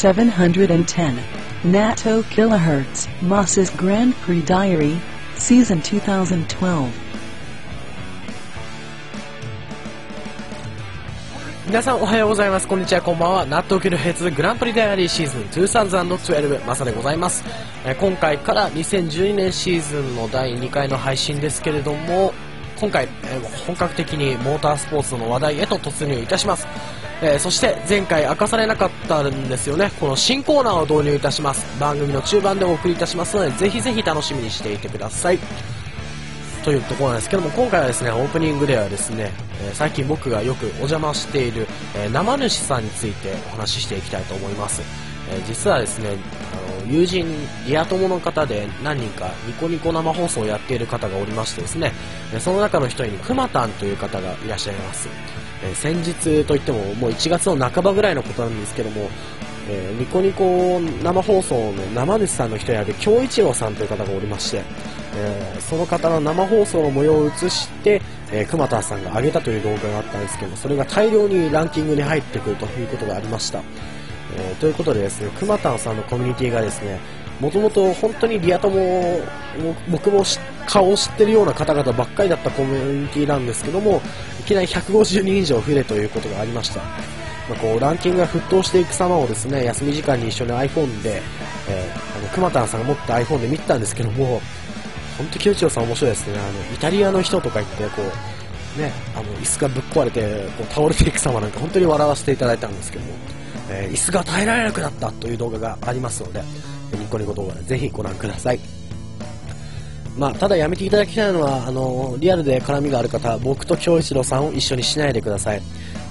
710. NATO Kilohertz, Moss's Grand Prix Diary, Season 2012. 皆さんおはようございます。こんにちは、こんばんは。納豆キルヘッズグランプリダイアリーシーズン2012マサでございます。え今回から2012年シーズンの第2回の配信ですけれども、今回、え本格的にモータースポーツの話題へと突入いたします。えーそして前回明かされなかったんですよね。この新コーナーを導入いたします。番組の中盤でお送りいたしますので、ぜひぜひ楽しみにしていてください。というところなんですけども今回はですねオープニングではですね、えー最近僕がよくお邪魔している、えー生主さんについてお話ししていきたいと思います、えー実はですねあの友人リア友の方で何人かニコニコ生放送をやっている方がおりましてですねその中の一人にくまたんという方がいらっしゃいます、え先日といってももう1月の半ばぐらいのことなんですけどもえーニコニコ生放送の生主さんの一人である京一郎さんという方がおりまして、えーその方の生放送の模様を映して、えー熊田さんが上げたという動画があったんですけどそれが大量にランキングに入ってくるということがありました、えーということでですね熊田さんのコミュニティがですねもともと本当にリア友僕も顔を知ってるような方々ばっかりだったコミュニティなんですけどもいきなり150人以上増えということがありました。まあ、こうランキングが沸騰していく様をですね休み時間に一緒に iPhone で、えーあの熊田さんが持った iPhone で見てたんですけども本当清千代さん面白いですね。あのイタリアの人とか言ってこうねあの椅子がぶっ壊れてこう倒れていく様なんか本当に笑わせていただいたんですけども、えー椅子が耐えられなくなったという動画がありますのでコニコ動画でぜひご覧ください。まあ、ただやめていただきたいのはあのリアルで絡みがある方僕と京一郎さんを一緒にしないでください、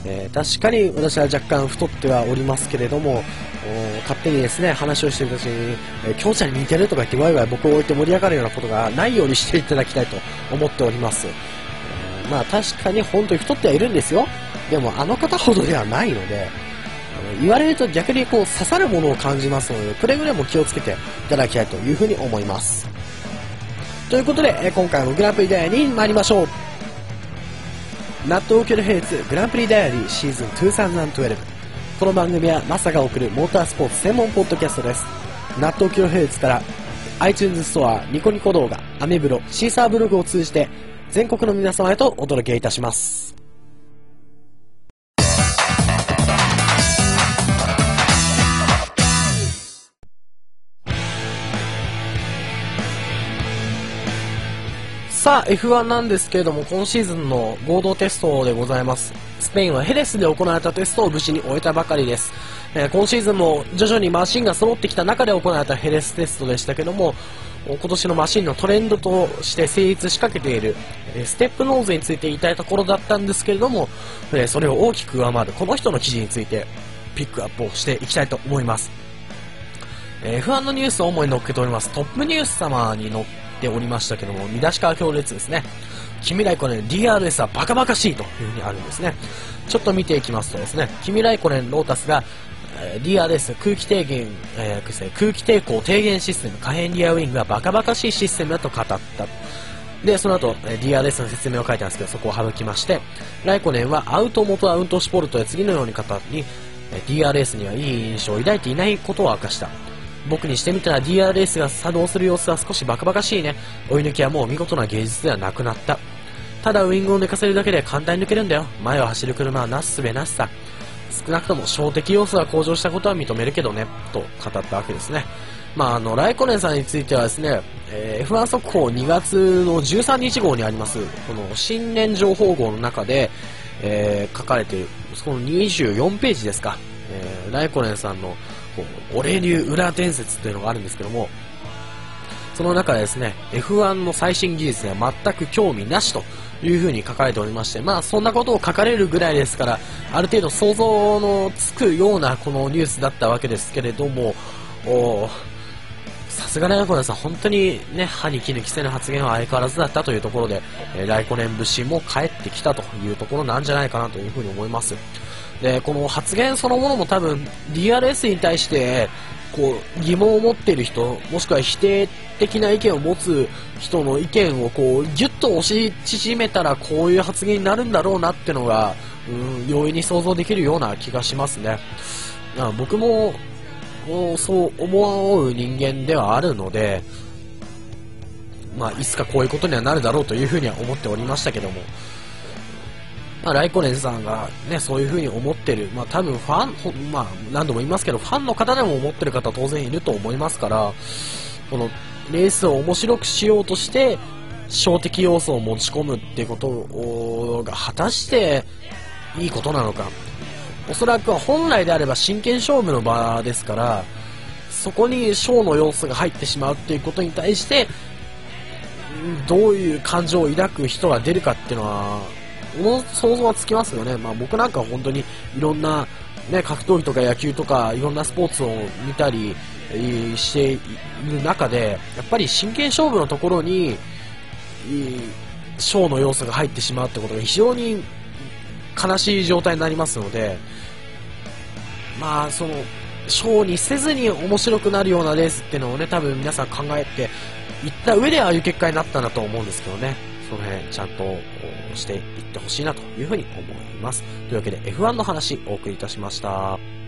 えー確かに私は若干太ってはおりますけれども勝手にですね話をしてる時に、えー、京ちゃんに似てるとか言ってワイワイ僕を置いて盛り上がるようなことがないようにしていただきたいと思っております、えーまあ確かに本当に太ってはいるんですよ。でもあの方ほどではないので言われると逆にこう刺さるものを感じますのでくれぐれも気をつけていただきたいというふうに思いますということで、え今回もグランプリダイアリーに参りましょう。納豆キルヘイツグランプリダイアリーシーズン2012。この番組はマサが送るモータースポーツ専門ポッドキャストです。納豆キルヘイツから iTunes ストア、ニコニコ動画、アメブロ、シーサーブログを通じて全国の皆様へとお届けいたします。さあ F1 なんですけれども今シーズンの合同テストでございます。スペインはヘレスで行われたテストを無事に終えたばかりです、えー今シーズンも徐々にマシンが揃ってきた中で行われたヘレステストでしたけども今年のマシンのトレンドとして成立しかけているえステップノーズについて言いたいところだったんですけれどもえそれを大きく上回るこの人の記事についてピックアップをしていきたいと思います。え F1 のニュースを主に載っけております。トップニュース様に載っておりましたけども見出しから強烈ですね。君ライコネン DRS はバカバカしいというふうにあるんですね。ちょっと見ていきますとですね君ライコネンロータスがえー DRS 空気低減、えー空気抵抗低減システム可変リアウィングがバカバカしいシステムだと語った。で、その後、えー DRS の説明を書いたんですけど、そこを省きまして、ライコネンはアウト元アウトシポルトで次のように語り、えー DRS にはいい印象を抱いていないことを明かした。僕にしてみたら DRS が作動する様子は少しバカバカしいね。追い抜きはもう見事な芸術ではなくなった。ただウイングを寝かせるだけで簡単に抜けるんだよ。前を走る車はなすすべなしさ。少なくとも小的要素が向上したことは認めるけどね、と語ったわけですね。まあ、あの、ライコネンさんについてはですね、えー F1 速報2月の13日号にあります、この新年情報号の中で、えー書かれている、その24ページですか、えーライコネンさんの、こうお礼流裏伝説というのがあるんですけども、その中でですね、F1 の最新技術には全く興味なしというふうに書かれておりまして、まあそんなことを書かれるぐらいですから、ある程度想像のつくようなこのニュースだったわけですけれども、おーさすがライコネンさん、本当にね、歯に衣着せぬ発言は相変わらずだったというところで、えーライコネン節も帰ってきたというところなんじゃないかなというふに思います。で、この発言そのものも多分 DRS に対して、こう疑問を持っている人もしくは否定的な意見を持つ人の意見をこうギュッと押し縮めたらこういう発言になるんだろうなってのが、うん、容易に想像できるような気がしますね。僕もそう思う人間ではあるので、まあ、いつかこういうことにはなるだろうというふうには思っておりましたけども、まあ、ライコネンさんがね、そういうふうに思ってる、まあ、多分ファン、まあ、何度も言いますけど、ファンの方でも思ってる方当然いると思いますから、このレースを面白くしようとして、小的要素を持ち込むっていうことが果たしていいことなのか。おそらく本来であれば真剣勝負の場ですから、そこに小の要素が入ってしまうっていうことに対して、どういう感情を抱く人が出るかっていうのは、想像はつきますよね。まあ僕なんか本当にいろんな、ね、格闘技とか野球とかいろんなスポーツを見たりしている中で、やっぱり真剣勝負のところに、ショーの要素が入ってしまうってことが非常に悲しい状態になりますので、まあ、その、ショーにせずに面白くなるようなレースっていうのをね、多分皆さん考えていった上でああいう結果になったなと思うんですけどね、その辺ちゃんとしていってほしいなというふうに思います。というわけで F1 の話お送りいたしました。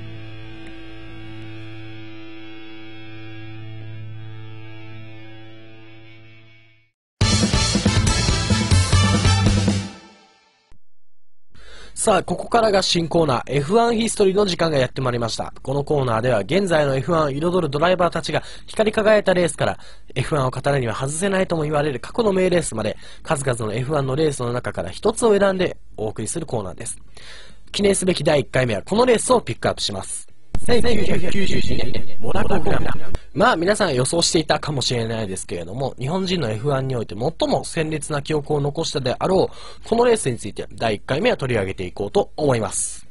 さあ、ここからが新コーナー F1 ヒストリーの時間がやってまいりました。このコーナーでは現在の F1 を彩るドライバーたちが光り輝いたレースから F1 を語るには外せないとも言われる過去の名レースまで数々の F1 のレースの中から一つを選んでお送りするコーナーです。記念すべき第1回目はこのレースをピックアップします。1997年、モナコグランまあ皆さん予想していたかもしれないですけれども、日本人の F1 において最も鮮烈な記憶を残したであろう、このレースについて第1回目は取り上げていこうと思います。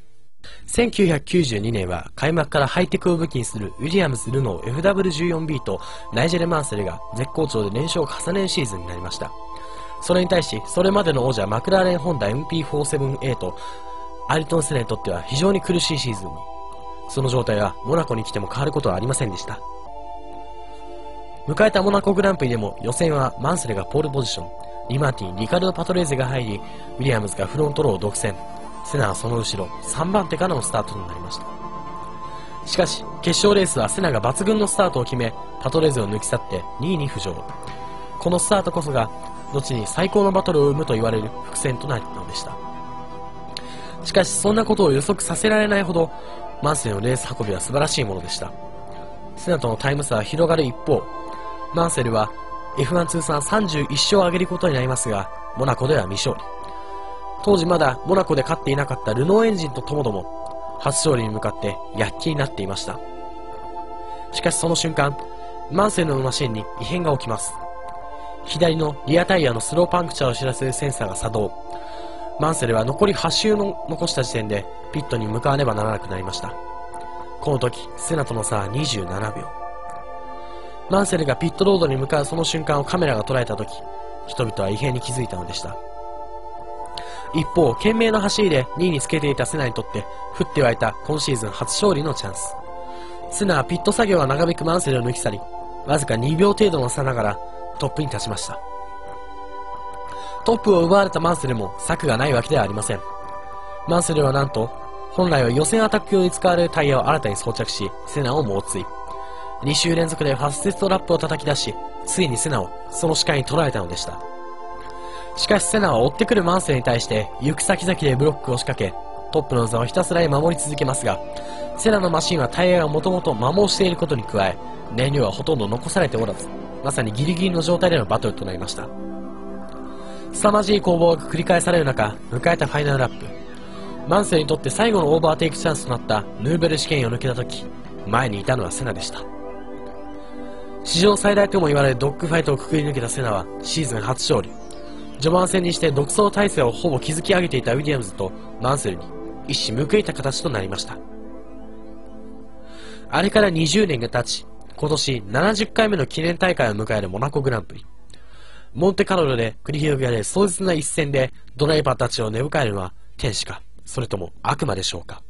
1992年は開幕からハイテクを武器にするウィリアムズ・ルノー FW14B とナイジェル・マンセルが絶好調で連勝を重ねるシーズンになりました。それに対し、それまでの王者マクラーレンホンダ MP47A とアリトン・セネにとっては非常に苦しいシーズンにその状態はモナコに来ても変わることはありませんでした。迎えたモナコグランプリでも予選はマンスレがポールポジション、リマーティン、リカルド・パトレーゼが入り、ウィリアムズがフロントローを独占、セナはその後ろ、3番手からのスタートとなりました。しかし、決勝レースはセナが抜群のスタートを決め、パトレーゼを抜き去って2位に浮上。このスタートこそが、後に最高のバトルを生むと言われる伏線となるのでした。しかし、そんなことを予測させられないほど、マンセルのレース運びは素晴らしいものでした。セナとのタイム差は広がる一方、マンセルは F1 通算31勝を挙げることになりますが、モナコでは未勝利。当時まだモナコで勝っていなかったルノーエンジンとともども、初勝利に向かって躍起になっていました。しかしその瞬間、マンセルのマシンに異変が起きます。左のリアタイヤのスローパンクチャーを知らせるセンサーが作動。マンセルは残り8周の残した時点でピットに向かわねばならなくなりました。この時、セナとの差は27秒。マンセルがピットロードに向かうその瞬間をカメラが捉えた時、人々は異変に気づいたのでした。一方、懸命の走りで2位につけていたセナにとって、降って湧いた今シーズン初勝利のチャンス。セナはピット作業が長引くマンセルを抜き去り、わずか2秒程度の差ながらトップに立ちました。トップを奪われたマンセルも策がないわけではありません。マンセルはなんと、本来は予選アタック用に使われるタイヤを新たに装着し、セナを猛追。2週連続でファステストラップを叩き出し、ついにセナをその視界に捉えたのでした。しかしセナは追ってくるマンセルに対して行く先々でブロックを仕掛け、トップの座をひたすらに守り続けますが、セナのマシンはタイヤがもともと摩耗していることに加え、燃料はほとんど残されておらず、まさにギリギリの状態でのバトルとなりました。凄まじい攻防が繰り返される中、迎えたファイナルラップ。マンセルにとって最後のオーバーテイクチャンスとなったヌーベル試験を抜けた時、前にいたのはセナでした。史上最大とも言われるドッグファイトをくくり抜けたセナはシーズン初勝利。序盤戦にして独走体制をほぼ築き上げていたウィリアムズとマンセルに一矢報いた形となりました。あれから20年が経ち、今年70回目の記念大会を迎えるモナコグランプリ。モンテカルロで繰り広げられ壮絶な一戦でドライバーたちを根迎えるのは天使か、それとも悪魔でしょうか。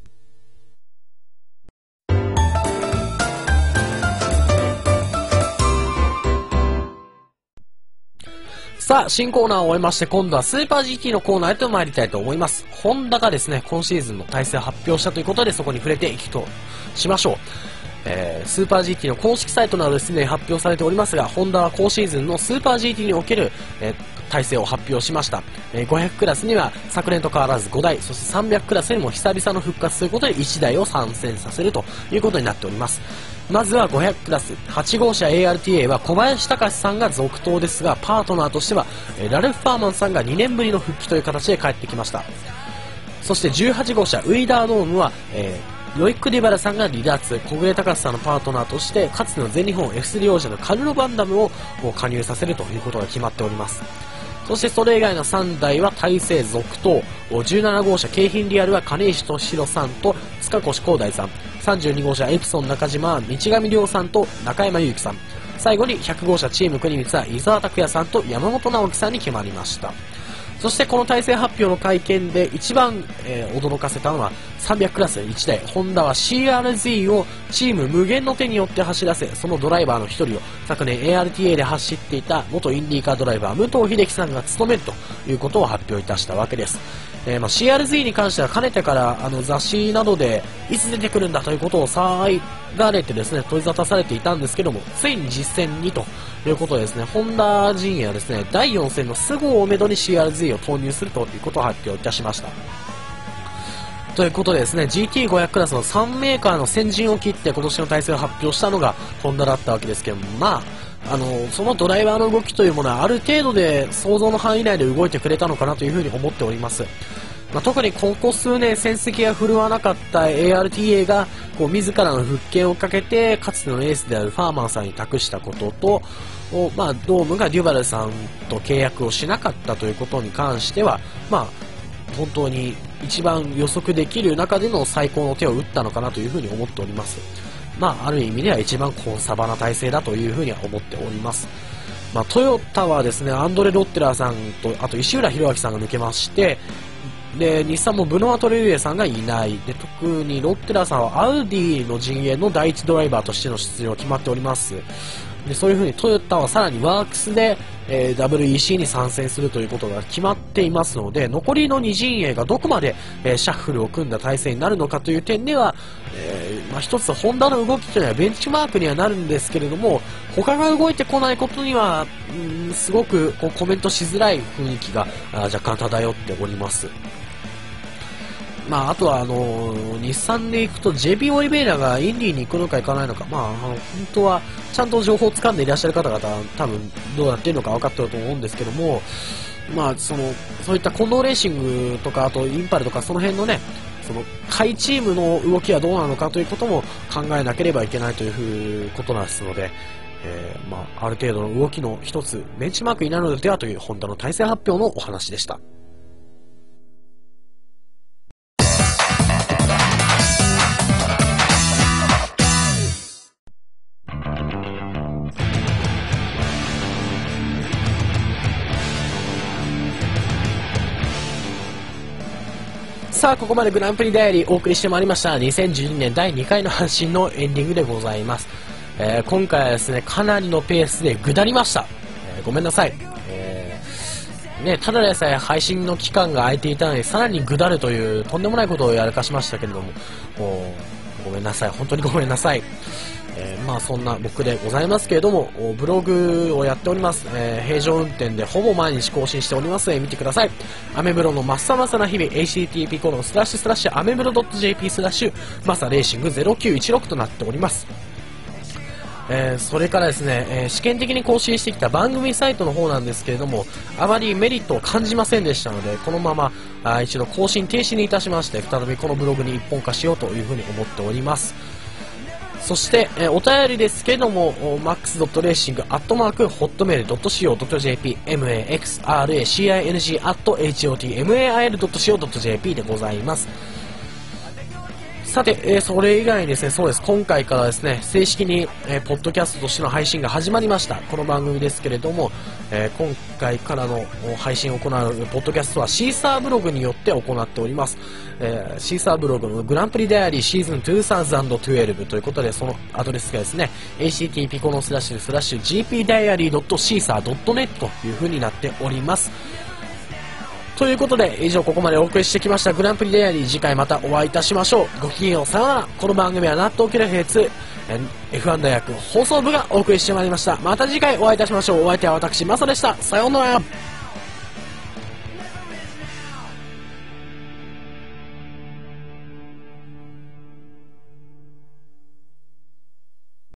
さあ、新コーナーを終えまして、今度はスーパー GT のコーナーへと参りたいと思います。ホンダがですね、今シーズンの体制を発表したということで、そこに触れていくとしましょう。えー、スーパー GT の公式サイトなどですね、発表されておりますが、ホンダは今シーズンのスーパー GT における、えー、体制を発表しました、えー、500クラスには昨年と変わらず5台そして300クラスにも久々の復活ということで1台を参戦させるということになっております。まずは500クラス。8号車 ARTA は小林隆さんが続投ですがパートナーとしてはラルフ・ファーマンさんが2年ぶりの復帰という形で帰ってきました。そして18号車ウィーダードームは、えー、ロイック・ディバラさんが離脱小暮隆さんのパートナーとしてかつての全日本 F3 王者のカルロ・バンダムを加入させるということが決まっております。そしてそれ以外の3台は大勢続投17号車京浜リアルは金石敏弘さんと塚越光大さん。32号車エプソン中島は道上亮さんと中山祐希さん。最後に100号車チーム国光は伊沢拓也さんと山本直樹さんに決まりました。そしてこの体制発表の会見で一番、えー、驚かせたのは300クラス1台ホンダは CRZ をチーム無限の手によって走らせそのドライバーの1人を昨年 ARTA で走っていた元インディーカードライバー武藤秀樹さんが務めるということを発表いたしたわけです。えー、まあ、CRZ に関してはかねてからあの雑誌などでいつ出てくるんだということを騒がれてですね問い沙汰されていたんですけどもついに実戦にということでですねホンダ陣営はですね第4戦のスゴをめどに CRZ を投入するということを発表いたしました。ということでですね GT500 クラスの3メーカーの先陣を切って今年の体制を発表したのがホンダだったわけですけどもまああのそのドライバーの動きというものはある程度で想像の範囲内で動いてくれたのかなというふに思っております。まあ、特にここ数年戦績が振るわなかった ARTA がこう自らの復権をかけてかつてのエースであるファーマンさんに託したことと、まあ、ドームがデュバルさんと契約をしなかったということに関しては、まあ、本当に一番予測できる中での最高の手を打ったのかなというふに思っております。まあ、ある意味では一番コンサバな体制だというふうには思っております。まあ、トヨタはですね、アンドレ・ロッテラーさんと、あと石浦博明さんが抜けまして、で、日産もブノア・トレリエさんがいない。で、特にロッテラーさんはアウディの陣営の第一ドライバーとしての出場が決まっております。でそういう風にトヨタはさらにワークスで、えー、WEC に参戦するということが決まっていますので残りの2陣営がどこまで、えー、シャッフルを組んだ体制になるのかという点では、まあ、一つホンダの動きというのはベンチマークにはなるんですけれども他が動いてこないことには、うん、すごくこうコメントしづらい雰囲気が若干漂っております。まあ、あとはあの日産で行くと JB オリベイラがインディーに行くのか行かないのか、まあ、あの本当はちゃんと情報を掴んでいらっしゃる方々多分どうなっているのか分かってると思うんですけども、まあ、そのそういった近藤レーシングとかあとインパルとかその辺のねその下位チームの動きはどうなのかということも考えなければいけないということなんですので、えー、まあ、ある程度の動きの一つベンチマークになるのではというホンダの対戦発表のお話でした。さあ、ここまでグランプリダイアリーお送りしてまいりました。2012年第2回の配信のエンディングでございます。えー、今回はですね、かなりのペースで下りました。えー、ごめんなさい。えー、ね、ただでさえ配信の期間が空いていたのに、さらに下るというとんでもないことをやらかしましたけれども、もう、ごめんなさい。本当にごめんなさい。まあそんな僕でございますけれども、ブログをやっております。えー、平常運転でほぼ毎日更新しておりますので見てください。アメブロのまっさまさな日々、http コロンスラッシュスラッシュアメブロ .jp スラッシュマサレーシング0916となっております。えー、それからですね、えー、試験的に更新してきた番組サイトの方なんですけれども、あまりメリットを感じませんでしたので、このままあ一度更新停止にいたしまして、再びこのブログに一本化しようというふうに思っております。そして、えー、お便りですけども、max.racing.hotmail.co.jp maxracing.hotmail.co.jp でございます。さて、えー、それ以外にですね、そうです、今回からですね、正式に、えー、ポッドキャストとしての配信が始まりました。この番組ですけれども、えー、今回からの配信を行うポッドキャストはシーサーブログによって行っております。えー、シーサーブログのグランプリダイアリーシーズン2012ということで、そのアドレスがですね、http コロンスラッシュスラッシュ gpdiary.caesar.net という風になっております。ということで、以上ここまでお送りしてきましたグランプリデイアリー。次回またお会いいたしましょう。ごきげんよう。さよなら。この番組は納豆キラフェツ、え F1 大学放送部がお送りしてまいりました。また次回お会いいたしましょう。お相手は私マサでした。さようなら。